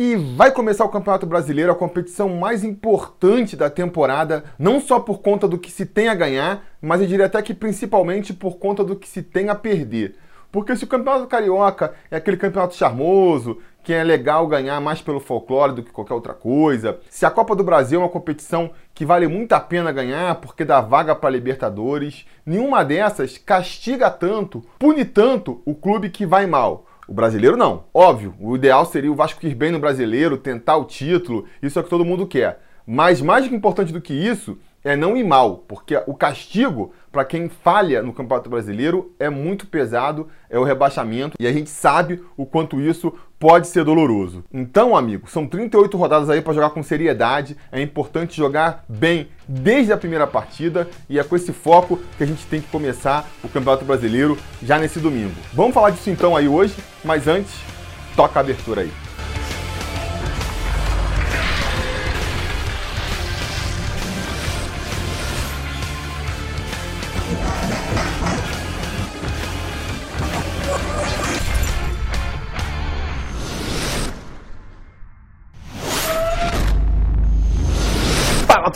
E vai começar o Campeonato Brasileiro, a competição mais importante da temporada, não só por conta do que se tem a ganhar, mas eu diria até que principalmente por conta do que se tem a perder. Porque se o Campeonato Carioca é aquele campeonato charmoso, que é legal ganhar mais pelo folclore do que qualquer outra coisa, se a Copa do Brasil é uma competição que vale muito a pena ganhar porque dá vaga para Libertadores, nenhuma dessas castiga tanto, pune tanto o clube que vai mal. O brasileiro não. Óbvio, o ideal seria o Vasco ir bem no brasileiro, tentar o título, isso é o que todo mundo quer. Mas mais importante do que isso é não ir mal, porque o castigo para quem falha no Campeonato Brasileiro é muito pesado, é o rebaixamento, e a gente sabe o quanto isso pode ser doloroso. Então, amigo, são 38 rodadas aí para jogar com seriedade, é importante jogar bem desde a primeira partida e é com esse foco que a gente tem que começar o Campeonato Brasileiro já nesse domingo. Vamos falar disso então aí hoje, mas antes, toca a abertura aí.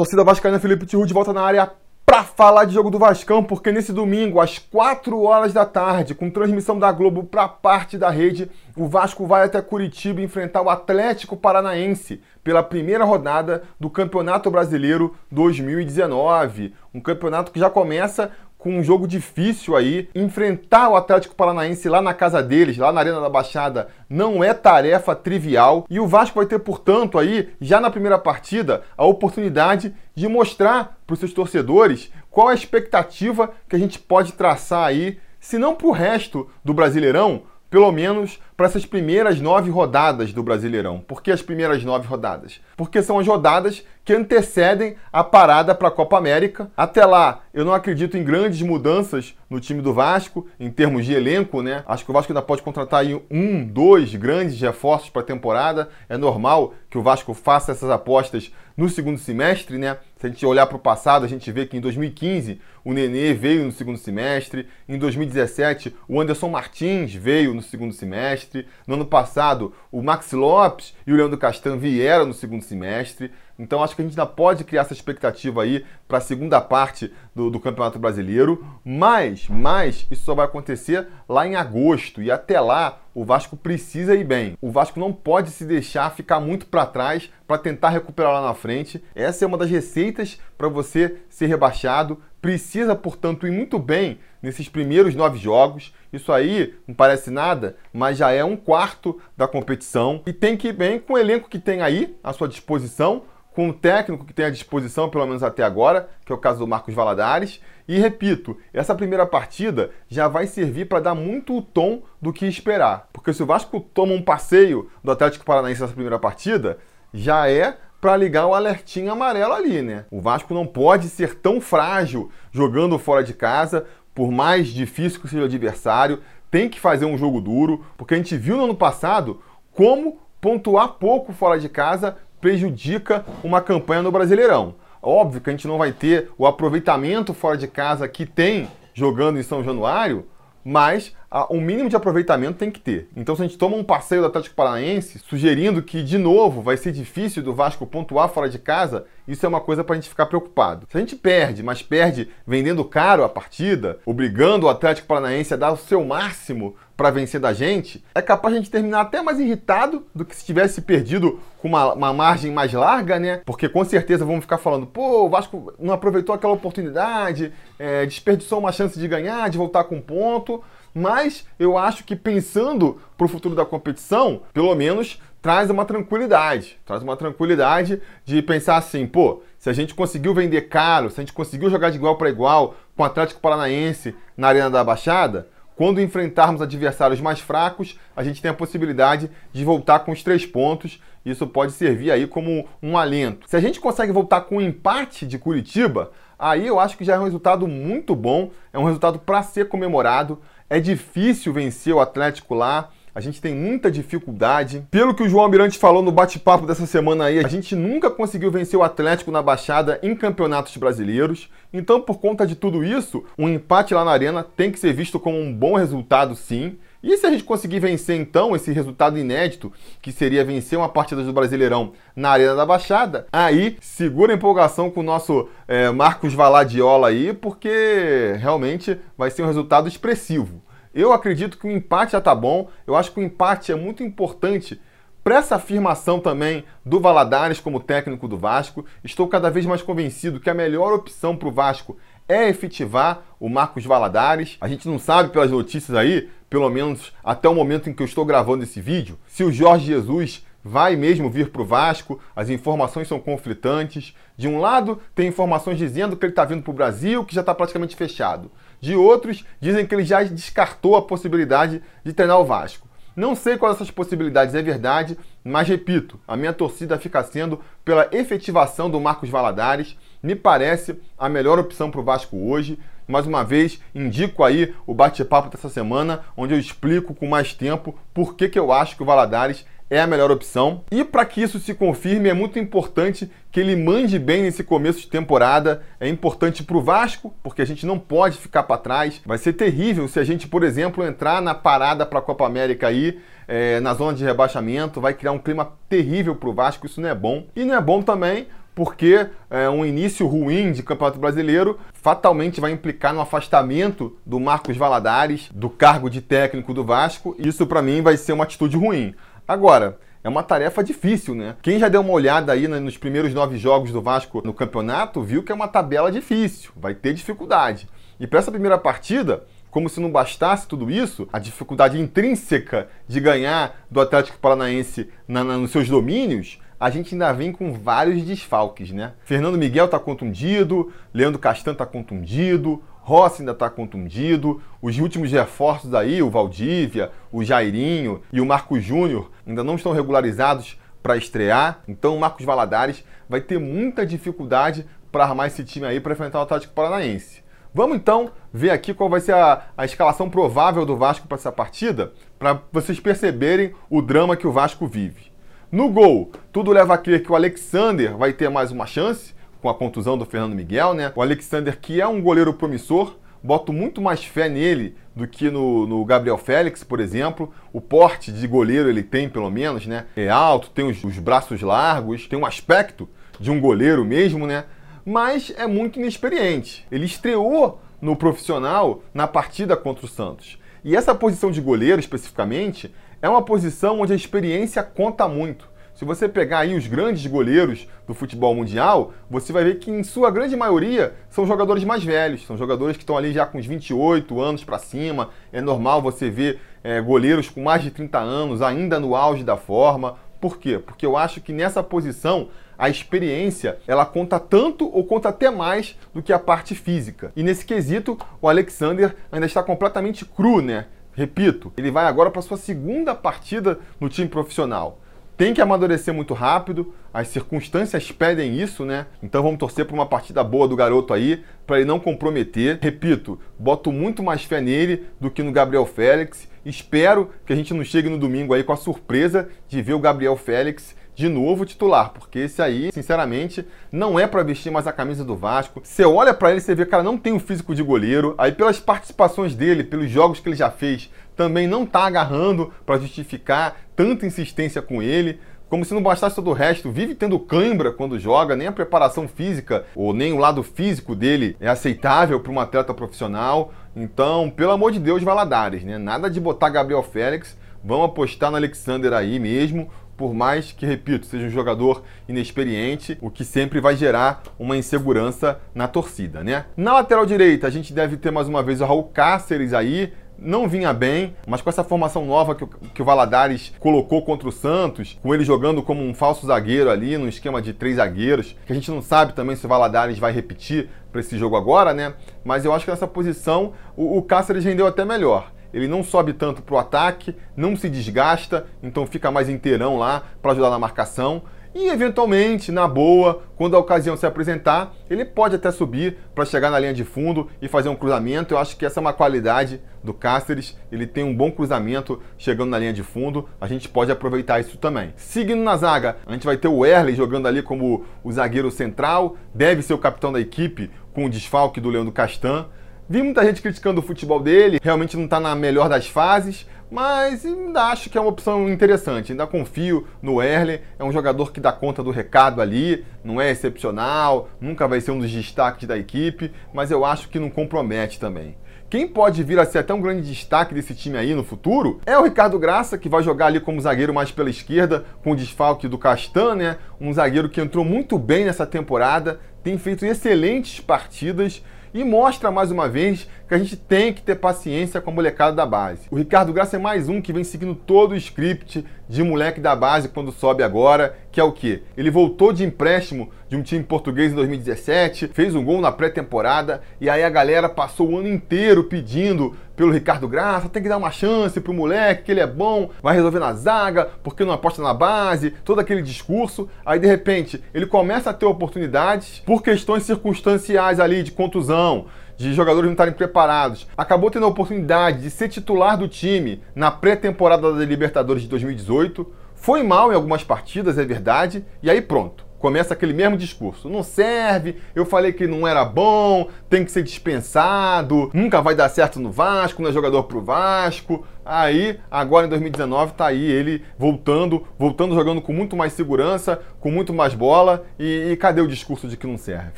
Torcida vascaína Felipe Tiru de volta na área para falar de jogo do Vascão, porque nesse domingo, às 4 horas da tarde, com transmissão da Globo para parte da rede, o Vasco vai até Curitiba enfrentar o Atlético Paranaense pela primeira rodada do Campeonato Brasileiro 2019. Um campeonato que já começa com um jogo difícil aí. Enfrentar o Atlético Paranaense lá na casa deles, lá na Arena da Baixada, não é tarefa trivial. E o Vasco vai ter, portanto, aí, já na primeira partida, a oportunidade de mostrar para os seus torcedores qual a expectativa que a gente pode traçar aí, se não para o resto do Brasileirão, pelo menos para essas primeiras nove rodadas do Brasileirão. Por que as primeiras nove rodadas? Porque são as rodadas que antecedem a parada para a Copa América. Até lá, eu não acredito em grandes mudanças no time do Vasco, em termos de elenco, né? Acho que o Vasco ainda pode contratar aí um, dois grandes reforços para a temporada. É normal que o Vasco faça essas apostas no segundo semestre, né? Se a gente olhar para o passado, a gente vê que em 2015 o Nenê veio no segundo semestre, em 2017 o Anderson Martins veio no segundo semestre, no ano passado o Max Lopes e o Leandro Castan vieram no segundo semestre. Então acho que a gente ainda pode criar essa expectativa aí para a segunda parte do, do, Campeonato Brasileiro, mas, mas isso só vai acontecer lá em agosto e até lá o Vasco precisa ir bem. O Vasco não pode se deixar ficar muito para trás para tentar recuperar lá na frente. Essa é uma das receitas para você ser rebaixado. Precisa, portanto, ir muito bem nesses primeiros nove jogos. Isso aí não parece nada, mas já é um quarto da competição e tem que ir bem com o elenco que tem aí à sua disposição com o técnico que tem à disposição, pelo menos até agora, que é o caso do Marcos Valadares. E repito, essa primeira partida já vai servir para dar muito o tom do que esperar. Porque se o Vasco toma um passeio do Atlético Paranaense nessa primeira partida, já é para ligar o alertinho amarelo ali, né? O Vasco não pode ser tão frágil jogando fora de casa, por mais difícil que seja o adversário, tem que fazer um jogo duro, porque a gente viu no ano passado como pontuar pouco fora de casa prejudica uma campanha no Brasileirão. Óbvio que a gente não vai ter o aproveitamento fora de casa que tem jogando em São Januário, mas um mínimo de aproveitamento tem que ter. Então, se a gente toma um passeio do Atlético Paranaense, sugerindo que, de novo, vai ser difícil do Vasco pontuar fora de casa, isso é uma coisa para a gente ficar preocupado. Se a gente perde, mas perde vendendo caro a partida, obrigando o Atlético Paranaense a dar o seu máximo para vencer da gente, é capaz de a gente terminar até mais irritado do que se tivesse perdido com uma, uma, margem mais larga, né? Porque com certeza vamos ficar falando, pô, o Vasco não aproveitou aquela oportunidade, é, desperdiçou uma chance de ganhar, de voltar com ponto. Mas eu acho que pensando para o futuro da competição, pelo menos traz uma tranquilidade. Traz uma tranquilidade de pensar assim, pô, se a gente conseguiu vender caro, se a gente conseguiu jogar de igual para igual com o Atlético Paranaense na Arena da Baixada, quando enfrentarmos adversários mais fracos, a gente tem a possibilidade de voltar com os três pontos. Isso pode servir aí como um alento. Se a gente consegue voltar com um empate de Curitiba, aí eu acho que já é um resultado muito bom, é um resultado para ser comemorado. É difícil vencer o Atlético lá. A gente tem muita dificuldade. Pelo que o João Almirante falou no bate-papo dessa semana aí, a gente nunca conseguiu vencer o Atlético na Baixada em campeonatos brasileiros. Então, por conta de tudo isso, um empate lá na Arena tem que ser visto como um bom resultado, sim. E se a gente conseguir vencer então esse resultado inédito, que seria vencer uma partida do Brasileirão na Arena da Baixada, aí segura a empolgação com o nosso é, Marcos Valadiola aí, porque realmente vai ser um resultado expressivo. Eu acredito que o empate já tá bom, eu acho que o empate é muito importante para essa afirmação também do Valadares como técnico do Vasco. Estou cada vez mais convencido que a melhor opção para o Vasco é efetivar o Marcos Valadares. A gente não sabe pelas notícias aí, pelo menos até o momento em que eu estou gravando esse vídeo, se o Jorge Jesus vai mesmo vir para o Vasco. As informações são conflitantes. De um lado, tem informações dizendo que ele está vindo para o Brasil, que já está praticamente fechado. De outros, dizem que ele já descartou a possibilidade de treinar o Vasco. Não sei qual dessas possibilidades é verdade, mas repito, a minha torcida fica sendo pela efetivação do Marcos Valadares. Me parece a melhor opção para o Vasco hoje. Mais uma vez, indico aí o bate-papo dessa semana, onde eu explico com mais tempo por que, que eu acho que o Valadares é a melhor opção. E para que isso se confirme, é muito importante que ele mande bem nesse começo de temporada. É importante para o Vasco, porque a gente não pode ficar para trás. Vai ser terrível se a gente, por exemplo, entrar na parada para a Copa América aí, é, na zona de rebaixamento. Vai criar um clima terrível para o Vasco, isso não é bom. E não é bom também porque é, um início ruim de Campeonato Brasileiro fatalmente vai implicar no afastamento do Marcos Valadares do cargo de técnico do Vasco. Isso para mim vai ser uma atitude ruim. Agora, é uma tarefa difícil, né? Quem já deu uma olhada aí nos primeiros nove jogos do Vasco no campeonato viu que é uma tabela difícil, vai ter dificuldade. E para essa primeira partida, como se não bastasse tudo isso, a dificuldade intrínseca de ganhar do Atlético Paranaense na, na, nos seus domínios, a gente ainda vem com vários desfalques, né? Fernando Miguel tá contundido, Leandro Castan tá contundido, Rossi ainda está contundido. Os últimos reforços aí, o Valdívia, o Jairinho e o Marcos Júnior, ainda não estão regularizados para estrear. Então o Marcos Valadares vai ter muita dificuldade para armar esse time aí para enfrentar o Atlético Paranaense. Vamos então ver aqui qual vai ser a, a escalação provável do Vasco para essa partida, para vocês perceberem o drama que o Vasco vive. No gol, tudo leva a crer que o Alexander vai ter mais uma chance com a contusão do Fernando Miguel, né? O Alexander, que é um goleiro promissor, boto muito mais fé nele do que no, no, Gabriel Félix, por exemplo. O porte de goleiro ele tem, pelo menos, né? É alto, tem os, os braços largos, tem um aspecto de um goleiro mesmo, né? Mas é muito inexperiente. Ele estreou no profissional na partida contra o Santos. E essa posição de goleiro, especificamente, é uma posição onde a experiência conta muito. Se você pegar aí os grandes goleiros do futebol mundial, você vai ver que em sua grande maioria são jogadores mais velhos, são jogadores que estão ali já com uns 28 anos para cima. É normal você ver é, goleiros com mais de 30 anos ainda no auge da forma. Por quê? Porque eu acho que nessa posição a experiência ela conta tanto ou conta até mais do que a parte física. E nesse quesito, o Alexander ainda está completamente cru, né? Repito, ele vai agora para sua segunda partida no time profissional tem que amadurecer muito rápido, as circunstâncias pedem isso, né? Então vamos torcer por uma partida boa do garoto aí, para ele não comprometer. Repito, boto muito mais fé nele do que no Gabriel Félix. Espero que a gente não chegue no domingo aí com a surpresa de ver o Gabriel Félix de novo titular, porque esse aí, sinceramente, não é para vestir mais a camisa do Vasco. Você olha para ele e você vê, cara, não tem o físico de goleiro. Aí pelas participações dele, pelos jogos que ele já fez, também não está agarrando para justificar tanta insistência com ele. Como se não bastasse todo o resto, vive tendo cãibra quando joga, nem a preparação física ou nem o lado físico dele é aceitável para um atleta profissional. Então, pelo amor de Deus, Valadares, né? Nada de botar Gabriel Félix, vamos apostar no Alexander aí mesmo, por mais que, repito, seja um jogador inexperiente, o que sempre vai gerar uma insegurança na torcida, né? Na lateral direita, a gente deve ter mais uma vez o Raul Cáceres aí, não vinha bem, mas com essa formação nova que o, que o Valadares colocou contra o Santos, com ele jogando como um falso zagueiro ali, no esquema de três zagueiros, que a gente não sabe também se o Valadares vai repetir para esse jogo agora, né? Mas eu acho que nessa posição o, o Cáceres rendeu até melhor. Ele não sobe tanto para o ataque, não se desgasta, então fica mais inteirão lá para ajudar na marcação. E eventualmente, na boa, quando a ocasião se apresentar, ele pode até subir para chegar na linha de fundo e fazer um cruzamento. Eu acho que essa é uma qualidade do Cáceres. Ele tem um bom cruzamento chegando na linha de fundo. A gente pode aproveitar isso também. Seguindo na zaga, a gente vai ter o Erley jogando ali como o zagueiro central. Deve ser o capitão da equipe com o desfalque do Leandro Castan. Vi muita gente criticando o futebol dele, realmente não está na melhor das fases, mas ainda acho que é uma opção interessante. Ainda confio no Erle, é um jogador que dá conta do recado ali, não é excepcional, nunca vai ser um dos destaques da equipe, mas eu acho que não compromete também. Quem pode vir a ser até um grande destaque desse time aí no futuro é o Ricardo Graça, que vai jogar ali como zagueiro mais pela esquerda, com o desfalque do Castan, né? Um zagueiro que entrou muito bem nessa temporada, tem feito excelentes partidas e mostra mais uma vez que a gente tem que ter paciência com a molecada da base. O Ricardo Graça é mais um que vem seguindo todo o script de moleque da base quando sobe agora, que é o quê? Ele voltou de empréstimo de um time português em 2017, fez um gol na pré-temporada e aí a galera passou o ano inteiro pedindo pelo Ricardo Graça, tem que dar uma chance pro moleque, que ele é bom, vai resolver na zaga, porque não aposta na base, todo aquele discurso. Aí de repente ele começa a ter oportunidades por questões circunstanciais ali de contusão, de jogadores não estarem preparados, acabou tendo a oportunidade de ser titular do time na pré-temporada da Libertadores de 2018. Foi mal em algumas partidas, é verdade, e aí pronto. Começa aquele mesmo discurso. Não serve, eu falei que não era bom, tem que ser dispensado, nunca vai dar certo no Vasco, não é jogador pro Vasco. Aí, agora em 2019, tá aí ele voltando, voltando jogando com muito mais segurança, com muito mais bola. E, e cadê o discurso de que não serve,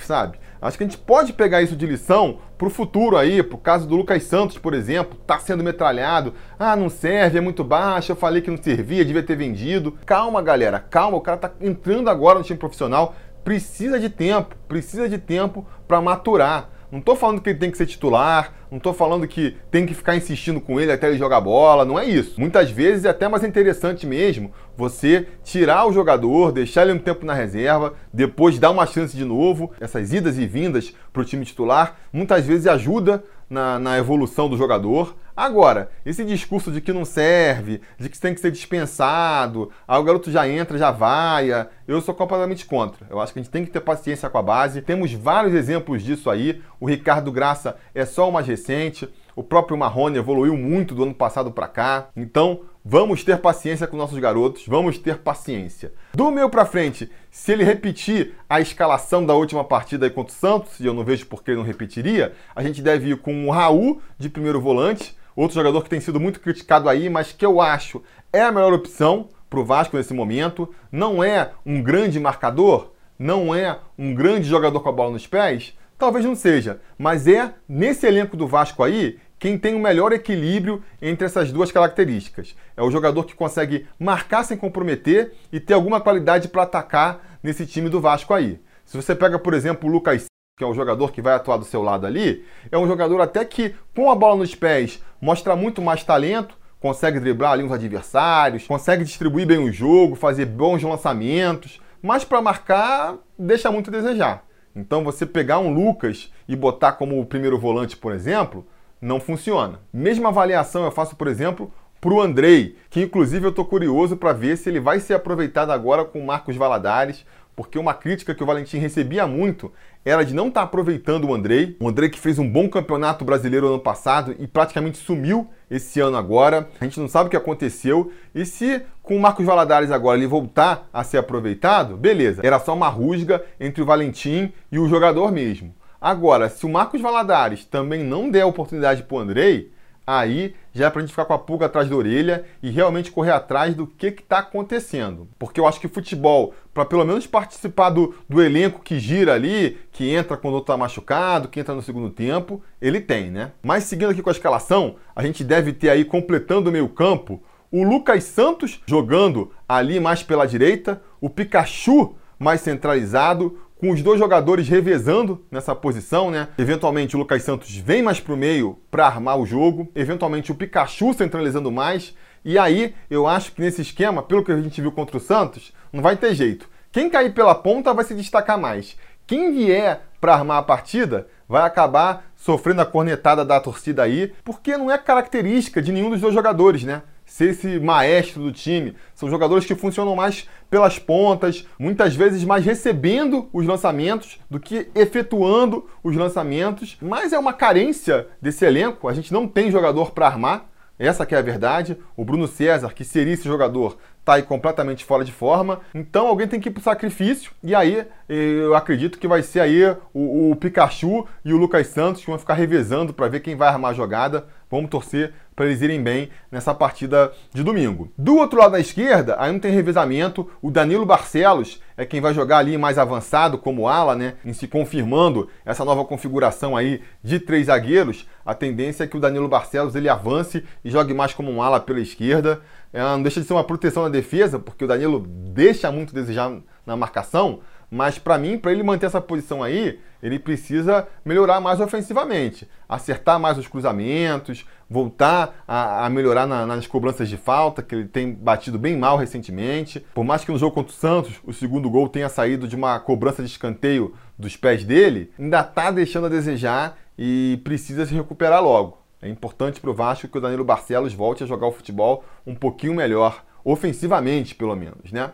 sabe? Acho que a gente pode pegar isso de lição pro futuro aí, pro caso do Lucas Santos, por exemplo, tá sendo metralhado. Ah, não serve, é muito baixo, eu falei que não servia, devia ter vendido. Calma, galera, calma, o cara tá entrando agora no time profissional, precisa de tempo, precisa de tempo para maturar. Não estou falando que ele tem que ser titular, não estou falando que tem que ficar insistindo com ele até ele jogar bola, não é isso. Muitas vezes é até mais interessante mesmo você tirar o jogador, deixar ele um tempo na reserva, depois dar uma chance de novo. Essas idas e vindas para o time titular muitas vezes ajuda na, na evolução do jogador. Agora, esse discurso de que não serve, de que tem que ser dispensado, aí o garoto já entra, já vai, eu sou completamente contra. Eu acho que a gente tem que ter paciência com a base. Temos vários exemplos disso aí. O Ricardo Graça é só o mais recente. O próprio Marrone evoluiu muito do ano passado para cá. Então, vamos ter paciência com nossos garotos, vamos ter paciência. Do meio para frente, se ele repetir a escalação da última partida contra o Santos, e eu não vejo por que ele não repetiria, a gente deve ir com o Raul de primeiro volante, outro jogador que tem sido muito criticado aí, mas que eu acho é a melhor opção para o Vasco nesse momento. Não é um grande marcador, não é um grande jogador com a bola nos pés, talvez não seja, mas é nesse elenco do Vasco aí quem tem o melhor equilíbrio entre essas duas características. É o jogador que consegue marcar sem comprometer e ter alguma qualidade para atacar nesse time do Vasco aí. Se você pega, por exemplo, o Lucas que é o jogador que vai atuar do seu lado ali, é um jogador até que, com a bola nos pés, mostra muito mais talento, consegue driblar ali adversários, consegue distribuir bem o jogo, fazer bons lançamentos, mas para marcar, deixa muito a desejar. Então, você pegar um Lucas e botar como o primeiro volante, por exemplo, não funciona. Mesma avaliação eu faço, por exemplo, para o Andrei, que inclusive eu estou curioso para ver se ele vai ser aproveitado agora com o Marcos Valadares, porque uma crítica que o Valentim recebia muito era de não estar tá aproveitando o Andrei. O Andrei que fez um bom campeonato brasileiro ano passado e praticamente sumiu esse ano agora. A gente não sabe o que aconteceu. E se com o Marcos Valadares agora ele voltar a ser aproveitado, beleza. Era só uma rusga entre o Valentim e o jogador mesmo. Agora, se o Marcos Valadares também não der oportunidade para o Andrei, aí já é para a gente ficar com a pulga atrás da orelha e realmente correr atrás do que está acontecendo. Porque eu acho que futebol, para pelo menos participar do, do elenco que gira ali, que entra quando está machucado, que entra no segundo tempo, ele tem, né? Mas seguindo aqui com a escalação, a gente deve ter aí completando o meio campo o Lucas Santos jogando ali mais pela direita, o Pikachu mais centralizado, com os dois jogadores revezando nessa posição, né? Eventualmente o Lucas Santos vem mais para o meio para armar o jogo, eventualmente o Pikachu centralizando mais. E aí eu acho que nesse esquema, pelo que a gente viu contra o Santos, não vai ter jeito. Quem cair pela ponta vai se destacar mais. Quem vier para armar a partida vai acabar sofrendo a cornetada da torcida aí, porque não é característica de nenhum dos dois jogadores, né? Ser esse maestro do time. São jogadores que funcionam mais pelas pontas, muitas vezes mais recebendo os lançamentos do que efetuando os lançamentos. Mas é uma carência desse elenco. A gente não tem jogador para armar. Essa que é a verdade. O Bruno César, que seria esse jogador, está aí completamente fora de forma. Então alguém tem que ir pro sacrifício. E aí eu acredito que vai ser aí o, o Pikachu e o Lucas Santos que vão ficar revezando para ver quem vai armar a jogada. Vamos torcer para eles irem bem nessa partida de domingo. Do outro lado da esquerda, aí não tem revezamento. O Danilo Barcelos é quem vai jogar ali mais avançado como ala, né? Em se confirmando essa nova configuração aí de três zagueiros. A tendência é que o Danilo Barcelos ele avance e jogue mais como um ala pela esquerda. É, não deixa de ser uma proteção na defesa, porque o Danilo deixa muito a desejar na marcação. Mas para mim, para ele manter essa posição aí, ele precisa melhorar mais ofensivamente, acertar mais os cruzamentos, voltar a, a melhorar na, nas cobranças de falta, que ele tem batido bem mal recentemente. Por mais que no jogo contra o Santos o segundo gol tenha saído de uma cobrança de escanteio dos pés dele, ainda está deixando a desejar e precisa se recuperar logo. É importante para o Vasco que o Danilo Barcelos volte a jogar o futebol um pouquinho melhor, ofensivamente pelo menos, né?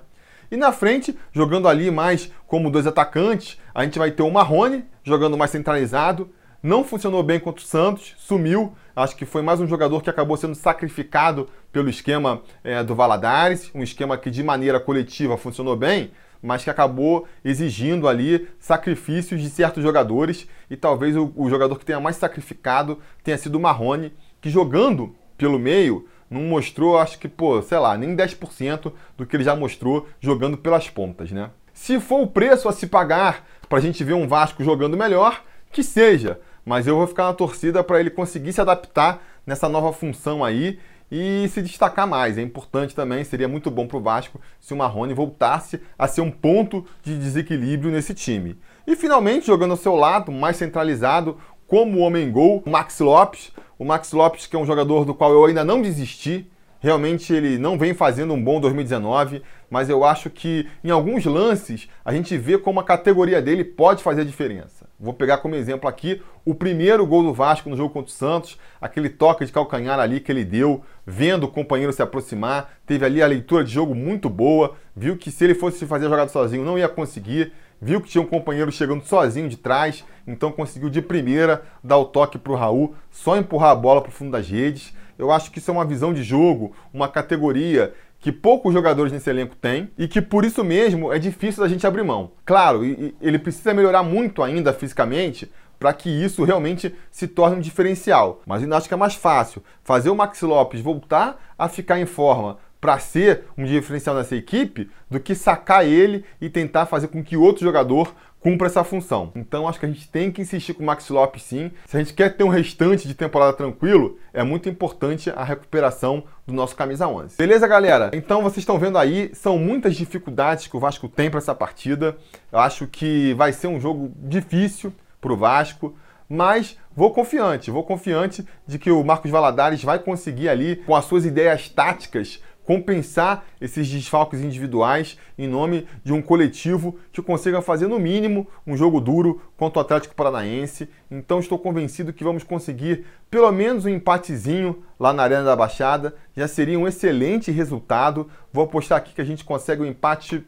E na frente, jogando ali mais como dois atacantes, a gente vai ter o Marrone jogando mais centralizado. Não funcionou bem contra o Santos, sumiu. Acho que foi mais um jogador que acabou sendo sacrificado pelo esquema é, do Valadares, um esquema que de maneira coletiva funcionou bem, mas que acabou exigindo ali sacrifícios de certos jogadores. E talvez o, o jogador que tenha mais sacrificado tenha sido o Marrone, que jogando pelo meio não mostrou, acho que, pô, sei lá, nem 10% do que ele já mostrou jogando pelas pontas, né? Se for o preço a se pagar para a gente ver um Vasco jogando melhor, que seja. Mas eu vou ficar na torcida para ele conseguir se adaptar nessa nova função aí e se destacar mais. É importante também, seria muito bom para o Vasco se o Marrone voltasse a ser um ponto de desequilíbrio nesse time. E finalmente, jogando ao seu lado, mais centralizado, como o homem-gol, Max Lopes, o Max Lopes, que é um jogador do qual eu ainda não desisti, realmente ele não vem fazendo um bom 2019, mas eu acho que em alguns lances a gente vê como a categoria dele pode fazer a diferença. Vou pegar como exemplo aqui o primeiro gol do Vasco no jogo contra o Santos, aquele toque de calcanhar ali que ele deu, vendo o companheiro se aproximar, teve ali a leitura de jogo muito boa, viu que se ele fosse fazer a jogada sozinho não ia conseguir, viu que tinha um companheiro chegando sozinho de trás, então conseguiu de primeira dar o toque para o Raul, só empurrar a bola para o fundo das redes. Eu acho que isso é uma visão de jogo, uma categoria que poucos jogadores nesse elenco têm e que por isso mesmo é difícil da gente abrir mão. Claro, ele precisa melhorar muito ainda fisicamente para que isso realmente se torne um diferencial. Mas ainda acho que é mais fácil fazer o Max Lopes voltar a ficar em forma para ser um diferencial nessa equipe do que sacar ele e tentar fazer com que outro jogador cumpra essa função. Então acho que a gente tem que insistir com o Max Lopes sim. Se a gente quer ter um restante de temporada tranquilo, é muito importante a recuperação do nosso camisa 11. Beleza, galera? Então vocês estão vendo aí, são muitas dificuldades que o Vasco tem para essa partida. Eu acho que vai ser um jogo difícil para o Vasco, mas vou confiante, vou confiante de que o Marcos Valadares vai conseguir ali com as suas ideias táticas compensar esses desfalques individuais em nome de um coletivo que consiga fazer no mínimo um jogo duro contra o Atlético Paranaense. Então estou convencido que vamos conseguir pelo menos um empatezinho lá na Arena da Baixada. Já seria um excelente resultado. Vou apostar aqui que a gente consegue um empate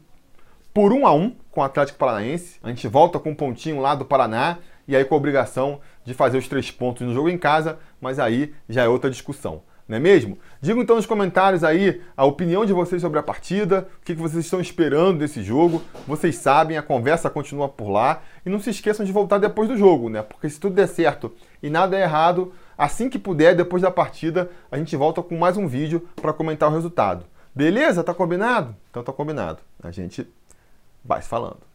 por um a um com o Atlético Paranaense. A gente volta com um pontinho lá do Paraná e aí com a obrigação de fazer os três pontos no jogo em casa, mas aí já é outra discussão não é mesmo? Diga então nos comentários aí a opinião de vocês sobre a partida, o que vocês estão esperando desse jogo. Vocês sabem, a conversa continua por lá. E não se esqueçam de voltar depois do jogo, né? Porque se tudo der certo e nada é errado, assim que puder, depois da partida, a gente volta com mais um vídeo para comentar o resultado. Beleza? Tá combinado? Então tá combinado. A gente vai se falando.